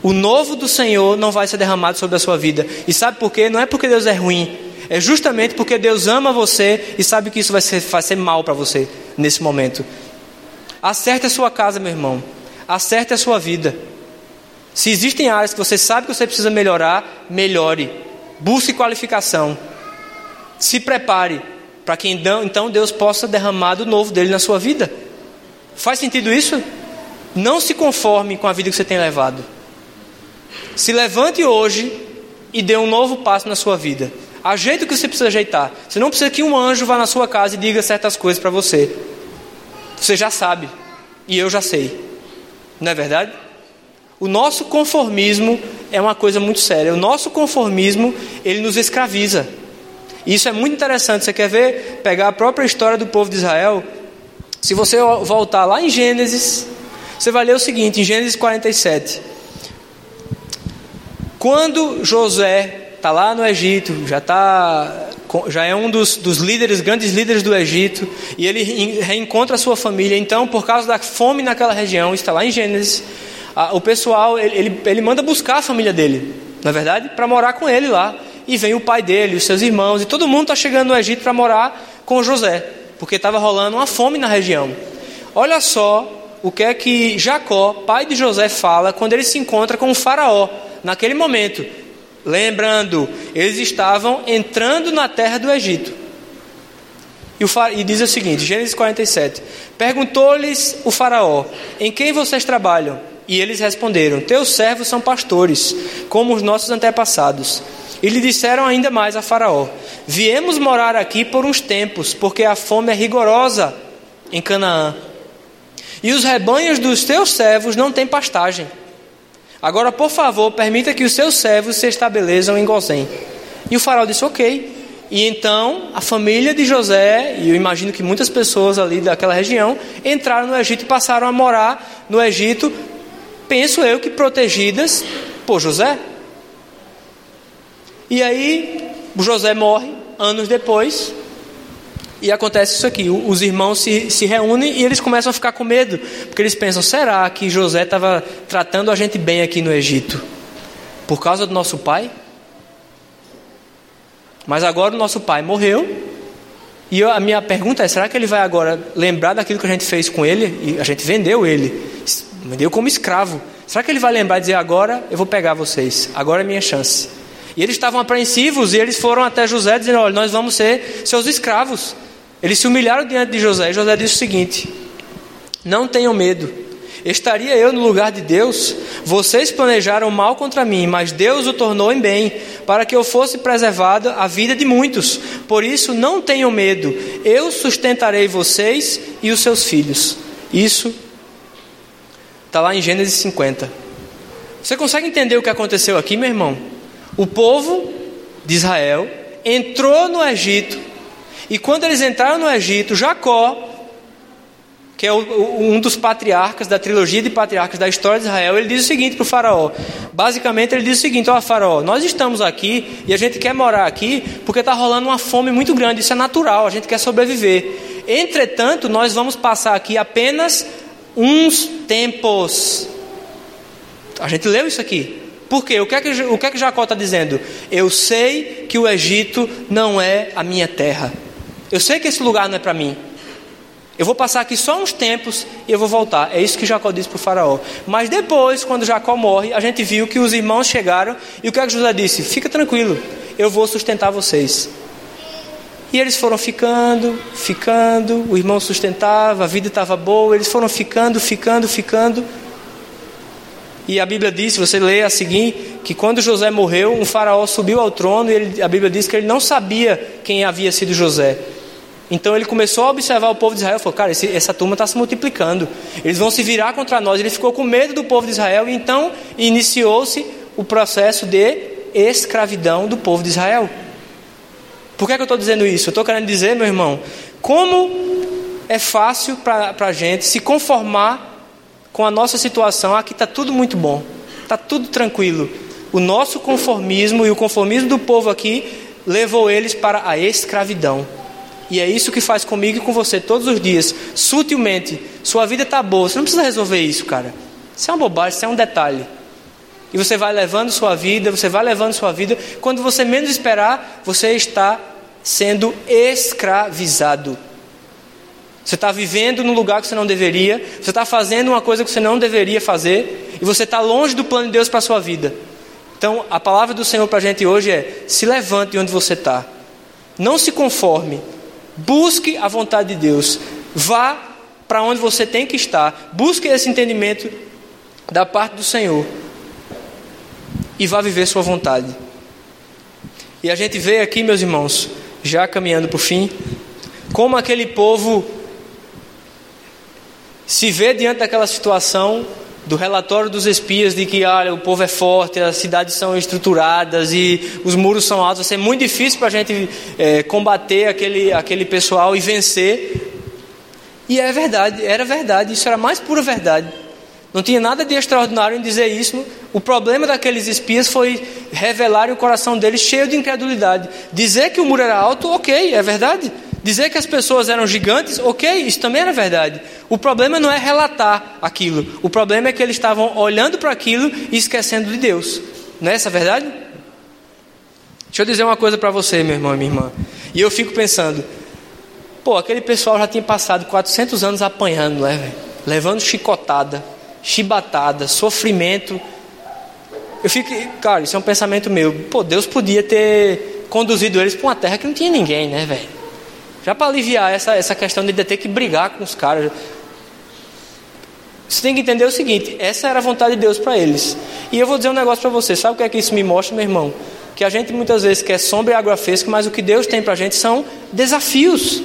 O novo do Senhor não vai ser derramado sobre a sua vida. E sabe por quê? Não é porque Deus é ruim, é justamente porque Deus ama você e sabe que isso vai ser, vai ser mal para você nesse momento. Acerte a sua casa, meu irmão. Acerte a sua vida. Se existem áreas que você sabe que você precisa melhorar, melhore. Busque qualificação. Se prepare para que então Deus possa derramar do novo dele na sua vida. Faz sentido isso? Não se conforme com a vida que você tem levado. Se levante hoje e dê um novo passo na sua vida. Ajeite o que você precisa ajeitar. Você não precisa que um anjo vá na sua casa e diga certas coisas para você. Você já sabe. E eu já sei. Não é verdade? O nosso conformismo é uma coisa muito séria. O nosso conformismo, ele nos escraviza. E isso é muito interessante. Você quer ver? Pegar a própria história do povo de Israel. Se você voltar lá em Gênesis, você vai ler o seguinte, em Gênesis 47. Quando José está lá no Egito, já está já é um dos, dos, líderes, grandes líderes do Egito, e ele reencontra a sua família. Então, por causa da fome naquela região, está lá em Gênesis, o pessoal ele, ele, ele, manda buscar a família dele, na é verdade, para morar com ele lá. E vem o pai dele, os seus irmãos, e todo mundo está chegando no Egito para morar com José, porque estava rolando uma fome na região. Olha só o que é que Jacó, pai de José, fala quando ele se encontra com o Faraó naquele momento. Lembrando, eles estavam entrando na terra do Egito. E, o, e diz o seguinte, Gênesis 47: Perguntou-lhes o Faraó: Em quem vocês trabalham? E eles responderam: Teus servos são pastores, como os nossos antepassados. E lhe disseram ainda mais a Faraó: Viemos morar aqui por uns tempos, porque a fome é rigorosa em Canaã. E os rebanhos dos teus servos não têm pastagem. Agora, por favor, permita que os seus servos se estabeleçam em Gozém. E o faraó disse: Ok. E então a família de José, e eu imagino que muitas pessoas ali daquela região, entraram no Egito e passaram a morar no Egito, penso eu que protegidas por José. E aí José morre anos depois, e acontece isso aqui: os irmãos se, se reúnem e eles começam a ficar com medo, porque eles pensam: será que José estava tratando a gente bem aqui no Egito? Por causa do nosso pai? Mas agora o nosso pai morreu, e eu, a minha pergunta é: será que ele vai agora lembrar daquilo que a gente fez com ele? E a gente vendeu ele, vendeu como escravo. Será que ele vai lembrar e dizer: agora eu vou pegar vocês, agora é minha chance? E eles estavam apreensivos e eles foram até José dizendo: olha, nós vamos ser seus escravos. Eles se humilharam diante de José. E José disse o seguinte: Não tenham medo. Estaria eu no lugar de Deus? Vocês planejaram mal contra mim, mas Deus o tornou em bem, para que eu fosse preservado a vida de muitos. Por isso, não tenham medo. Eu sustentarei vocês e os seus filhos. Isso está lá em Gênesis 50. Você consegue entender o que aconteceu aqui, meu irmão? O povo de Israel entrou no Egito e quando eles entraram no Egito, Jacó, que é um dos patriarcas da trilogia de patriarcas da história de Israel, ele diz o seguinte para o faraó. Basicamente ele diz o seguinte, ó faraó, nós estamos aqui e a gente quer morar aqui porque está rolando uma fome muito grande, isso é natural, a gente quer sobreviver. Entretanto, nós vamos passar aqui apenas uns tempos. A gente leu isso aqui. Por quê? O que é que, o que, é que Jacó está dizendo? Eu sei que o Egito não é a minha terra. Eu sei que esse lugar não é para mim. Eu vou passar aqui só uns tempos e eu vou voltar. É isso que Jacó disse para o faraó. Mas depois, quando Jacó morre, a gente viu que os irmãos chegaram e o que é que José disse? Fica tranquilo, eu vou sustentar vocês. E eles foram ficando, ficando, o irmão sustentava, a vida estava boa, eles foram ficando, ficando, ficando. E a Bíblia diz, você lê a seguir, que quando José morreu, um faraó subiu ao trono e ele, a Bíblia diz que ele não sabia quem havia sido José. Então ele começou a observar o povo de Israel e falou: Cara, esse, essa turma está se multiplicando, eles vão se virar contra nós. Ele ficou com medo do povo de Israel e então iniciou-se o processo de escravidão do povo de Israel. Por que, é que eu estou dizendo isso? Eu estou querendo dizer, meu irmão, como é fácil para a gente se conformar com a nossa situação. Aqui está tudo muito bom, está tudo tranquilo. O nosso conformismo e o conformismo do povo aqui levou eles para a escravidão. E é isso que faz comigo e com você todos os dias, sutilmente. Sua vida está boa, você não precisa resolver isso, cara. Isso é uma bobagem, isso é um detalhe. E você vai levando sua vida, você vai levando sua vida. Quando você menos esperar, você está sendo escravizado. Você está vivendo num lugar que você não deveria, você está fazendo uma coisa que você não deveria fazer, e você está longe do plano de Deus para a sua vida. Então, a palavra do Senhor para a gente hoje é: se levante onde você está, não se conforme, busque a vontade de Deus, vá para onde você tem que estar. Busque esse entendimento da parte do Senhor e vá viver sua vontade. E a gente vê aqui, meus irmãos, já caminhando para o fim, como aquele povo se vê diante daquela situação do relatório dos espias de que olha, o povo é forte, as cidades são estruturadas e os muros são altos, ser muito difícil para a gente é, combater aquele, aquele pessoal e vencer. E é verdade, era verdade, isso era mais pura verdade. Não tinha nada de extraordinário em dizer isso. O problema daqueles espias foi revelar o coração deles cheio de incredulidade. Dizer que o muro era alto, ok, é verdade. Dizer que as pessoas eram gigantes, ok, isso também era verdade. O problema não é relatar aquilo. O problema é que eles estavam olhando para aquilo e esquecendo de Deus. Não é essa a verdade? Deixa eu dizer uma coisa para você, meu irmão e minha irmã. E eu fico pensando, pô, aquele pessoal já tinha passado 400 anos apanhando, né, Levando chicotada chibatada, sofrimento. Eu fico, cara, isso é um pensamento meu. Pô, Deus podia ter conduzido eles para uma terra que não tinha ninguém, né, velho? Já para aliviar essa, essa questão de ter que brigar com os caras. Você tem que entender o seguinte: essa era a vontade de Deus para eles. E eu vou dizer um negócio para você: sabe o que é que isso me mostra, meu irmão? Que a gente muitas vezes quer sombra e água fresca, mas o que Deus tem para a gente são desafios.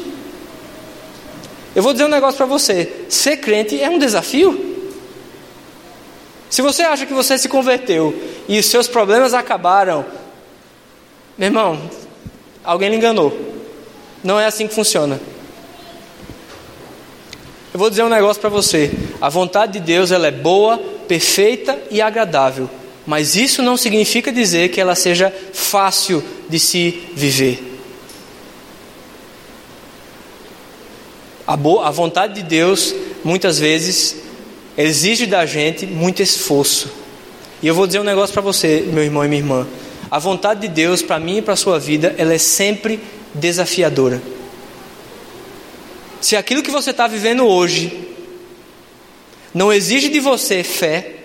Eu vou dizer um negócio para você: ser crente é um desafio. Se você acha que você se converteu e os seus problemas acabaram, meu irmão, alguém lhe enganou. Não é assim que funciona. Eu vou dizer um negócio para você. A vontade de Deus ela é boa, perfeita e agradável. Mas isso não significa dizer que ela seja fácil de se viver. A, boa, a vontade de Deus, muitas vezes, exige da gente muito esforço. E eu vou dizer um negócio para você, meu irmão e minha irmã. A vontade de Deus para mim e para a sua vida, ela é sempre desafiadora. Se aquilo que você está vivendo hoje não exige de você fé,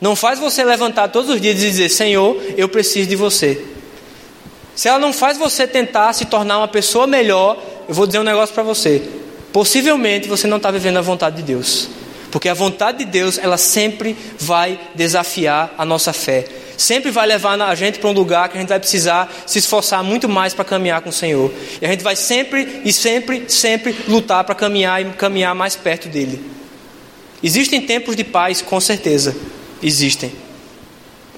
não faz você levantar todos os dias e dizer: Senhor, eu preciso de você. Se ela não faz você tentar se tornar uma pessoa melhor, eu vou dizer um negócio para você. Possivelmente você não está vivendo a vontade de Deus. Porque a vontade de Deus, ela sempre vai desafiar a nossa fé. Sempre vai levar a gente para um lugar que a gente vai precisar se esforçar muito mais para caminhar com o Senhor. E a gente vai sempre e sempre, sempre lutar para caminhar e caminhar mais perto dele. Existem tempos de paz, com certeza. Existem.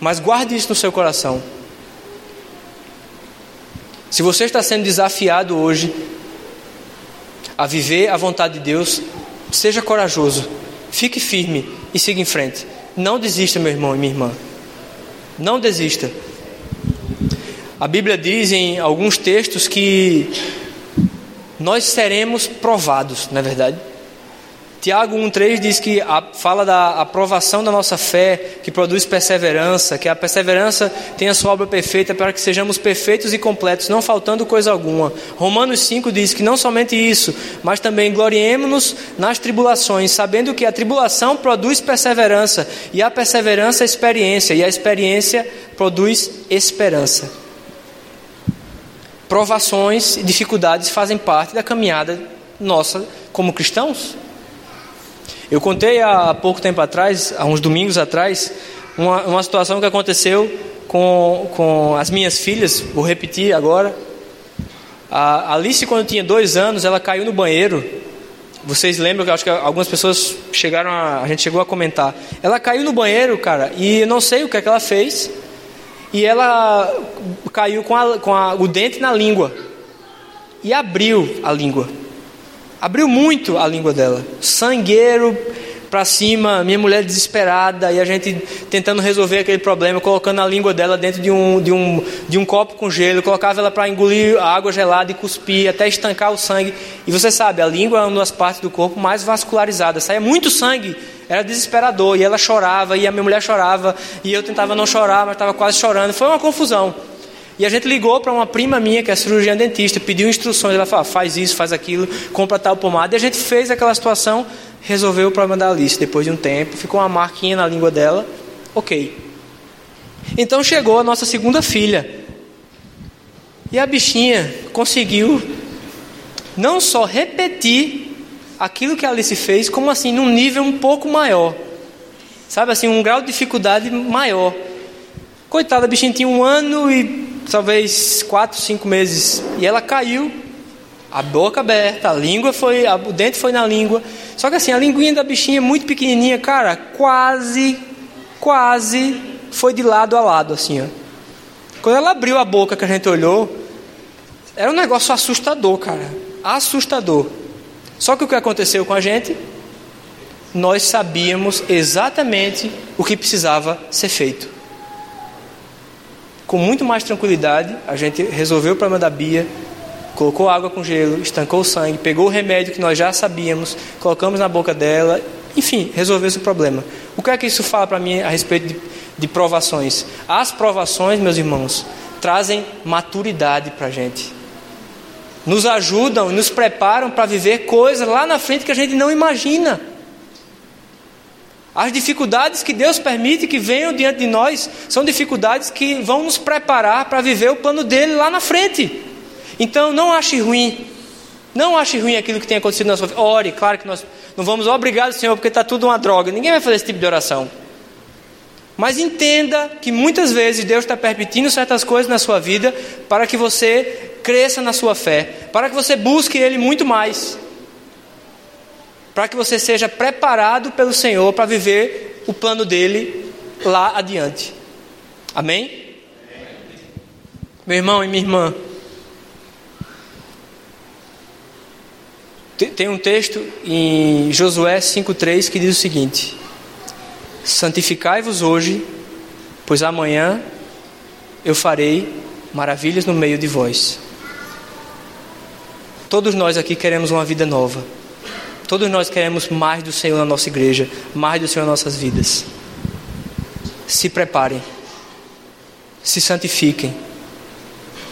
Mas guarde isso no seu coração. Se você está sendo desafiado hoje a viver a vontade de Deus, seja corajoso. Fique firme e siga em frente. Não desista, meu irmão e minha irmã. Não desista. A Bíblia diz em alguns textos que nós seremos provados, não é verdade? Tiago 1,3 diz que a, fala da aprovação da nossa fé, que produz perseverança, que a perseverança tem a sua obra perfeita para que sejamos perfeitos e completos, não faltando coisa alguma. Romanos 5 diz que não somente isso, mas também gloriemos-nos nas tribulações, sabendo que a tribulação produz perseverança, e a perseverança experiência, e a experiência produz esperança. Provações e dificuldades fazem parte da caminhada nossa como cristãos. Eu contei há pouco tempo atrás, há uns domingos atrás, uma, uma situação que aconteceu com, com as minhas filhas, vou repetir agora. A Alice, quando tinha dois anos, ela caiu no banheiro. Vocês lembram que acho que algumas pessoas chegaram a, a gente chegou a comentar. Ela caiu no banheiro, cara, e eu não sei o que, é que ela fez. E ela caiu com, a, com a, o dente na língua e abriu a língua. Abriu muito a língua dela. Sangueiro para cima, minha mulher desesperada e a gente tentando resolver aquele problema, colocando a língua dela dentro de um, de um, de um copo com gelo, colocava ela para engolir a água gelada e cuspir até estancar o sangue. E você sabe, a língua é uma das partes do corpo mais vascularizadas, saía muito sangue, era desesperador. E ela chorava, e a minha mulher chorava, e eu tentava não chorar, mas estava quase chorando. Foi uma confusão. E a gente ligou para uma prima minha, que é cirurgiã dentista, pediu instruções. Ela falou: faz isso, faz aquilo, compra tal pomada. E a gente fez aquela situação, resolveu o problema da Alice. Depois de um tempo, ficou uma marquinha na língua dela. Ok. Então chegou a nossa segunda filha. E a bichinha conseguiu não só repetir aquilo que a Alice fez, como assim, num nível um pouco maior. Sabe assim, um grau de dificuldade maior. Coitada, a bichinha tinha um ano e talvez quatro, cinco meses. E ela caiu, a boca aberta, a língua foi, o dente foi na língua. Só que assim, a linguinha da bichinha muito pequenininha, cara, quase, quase foi de lado a lado, assim, ó. Quando ela abriu a boca que a gente olhou, era um negócio assustador, cara. Assustador. Só que o que aconteceu com a gente? Nós sabíamos exatamente o que precisava ser feito. Com muito mais tranquilidade, a gente resolveu o problema da Bia, colocou água com gelo, estancou o sangue, pegou o remédio que nós já sabíamos, colocamos na boca dela, enfim, resolveu esse problema. O que é que isso fala para mim a respeito de, de provações? As provações, meus irmãos, trazem maturidade para a gente nos ajudam e nos preparam para viver coisas lá na frente que a gente não imagina. As dificuldades que Deus permite que venham diante de nós são dificuldades que vão nos preparar para viver o plano dele lá na frente. Então não ache ruim, não ache ruim aquilo que tem acontecido na sua vida. Ore, claro que nós não vamos obrigado, Senhor, porque está tudo uma droga. Ninguém vai fazer esse tipo de oração. Mas entenda que muitas vezes Deus está permitindo certas coisas na sua vida para que você cresça na sua fé, para que você busque Ele muito mais, para que você seja preparado pelo Senhor para viver o plano dele lá adiante. Amém? Meu irmão e minha irmã, tem um texto em Josué 5,3 que diz o seguinte: Santificai-vos hoje, pois amanhã eu farei maravilhas no meio de vós. Todos nós aqui queremos uma vida nova. Todos nós queremos mais do Senhor na nossa igreja, mais do Senhor nas nossas vidas. Se preparem, se santifiquem,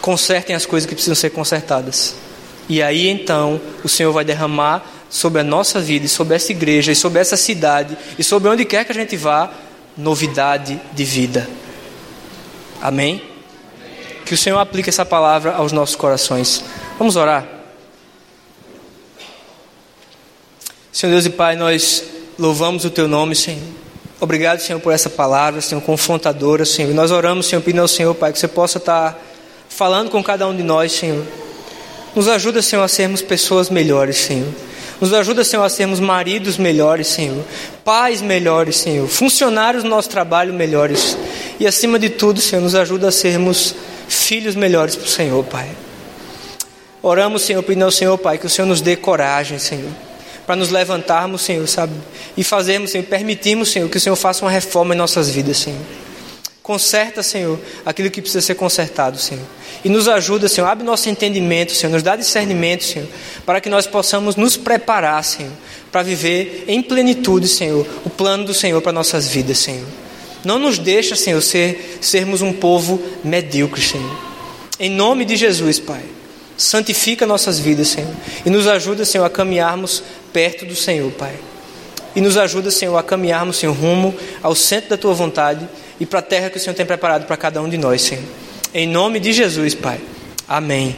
consertem as coisas que precisam ser consertadas. E aí então o Senhor vai derramar sobre a nossa vida, e sobre essa igreja, e sobre essa cidade, e sobre onde quer que a gente vá, novidade de vida. Amém? Que o Senhor aplique essa palavra aos nossos corações. Vamos orar. Senhor Deus e Pai, nós louvamos o Teu nome, Senhor. Obrigado, Senhor, por essa palavra, Senhor, confrontadora, Senhor. E nós oramos, Senhor, pedindo ao Senhor, Pai, que você possa estar falando com cada um de nós, Senhor. Nos ajuda, Senhor, a sermos pessoas melhores, Senhor. Nos ajuda, Senhor, a sermos maridos melhores, Senhor, pais melhores, Senhor, funcionários do nosso trabalho melhores. E acima de tudo, Senhor, nos ajuda a sermos filhos melhores para o Senhor, Pai. Oramos, Senhor, pedindo ao Senhor, Pai, que o Senhor nos dê coragem, Senhor, para nos levantarmos, Senhor, sabe? E fazermos, Senhor, permitirmos, Senhor, que o Senhor faça uma reforma em nossas vidas, Senhor. Conserta, Senhor, aquilo que precisa ser consertado, Senhor. E nos ajuda, Senhor. Abre nosso entendimento, Senhor. Nos dá discernimento, Senhor. Para que nós possamos nos preparar, Senhor. Para viver em plenitude, Senhor. O plano do Senhor para nossas vidas, Senhor. Não nos deixa, Senhor, ser, sermos um povo medíocre, Senhor. Em nome de Jesus, Pai. Santifica nossas vidas, Senhor. E nos ajuda, Senhor, a caminharmos perto do Senhor, Pai. E nos ajuda, Senhor, a caminharmos, Senhor, rumo ao centro da Tua vontade e para a terra que o Senhor tem preparado para cada um de nós, Senhor. Em nome de Jesus, Pai. Amém.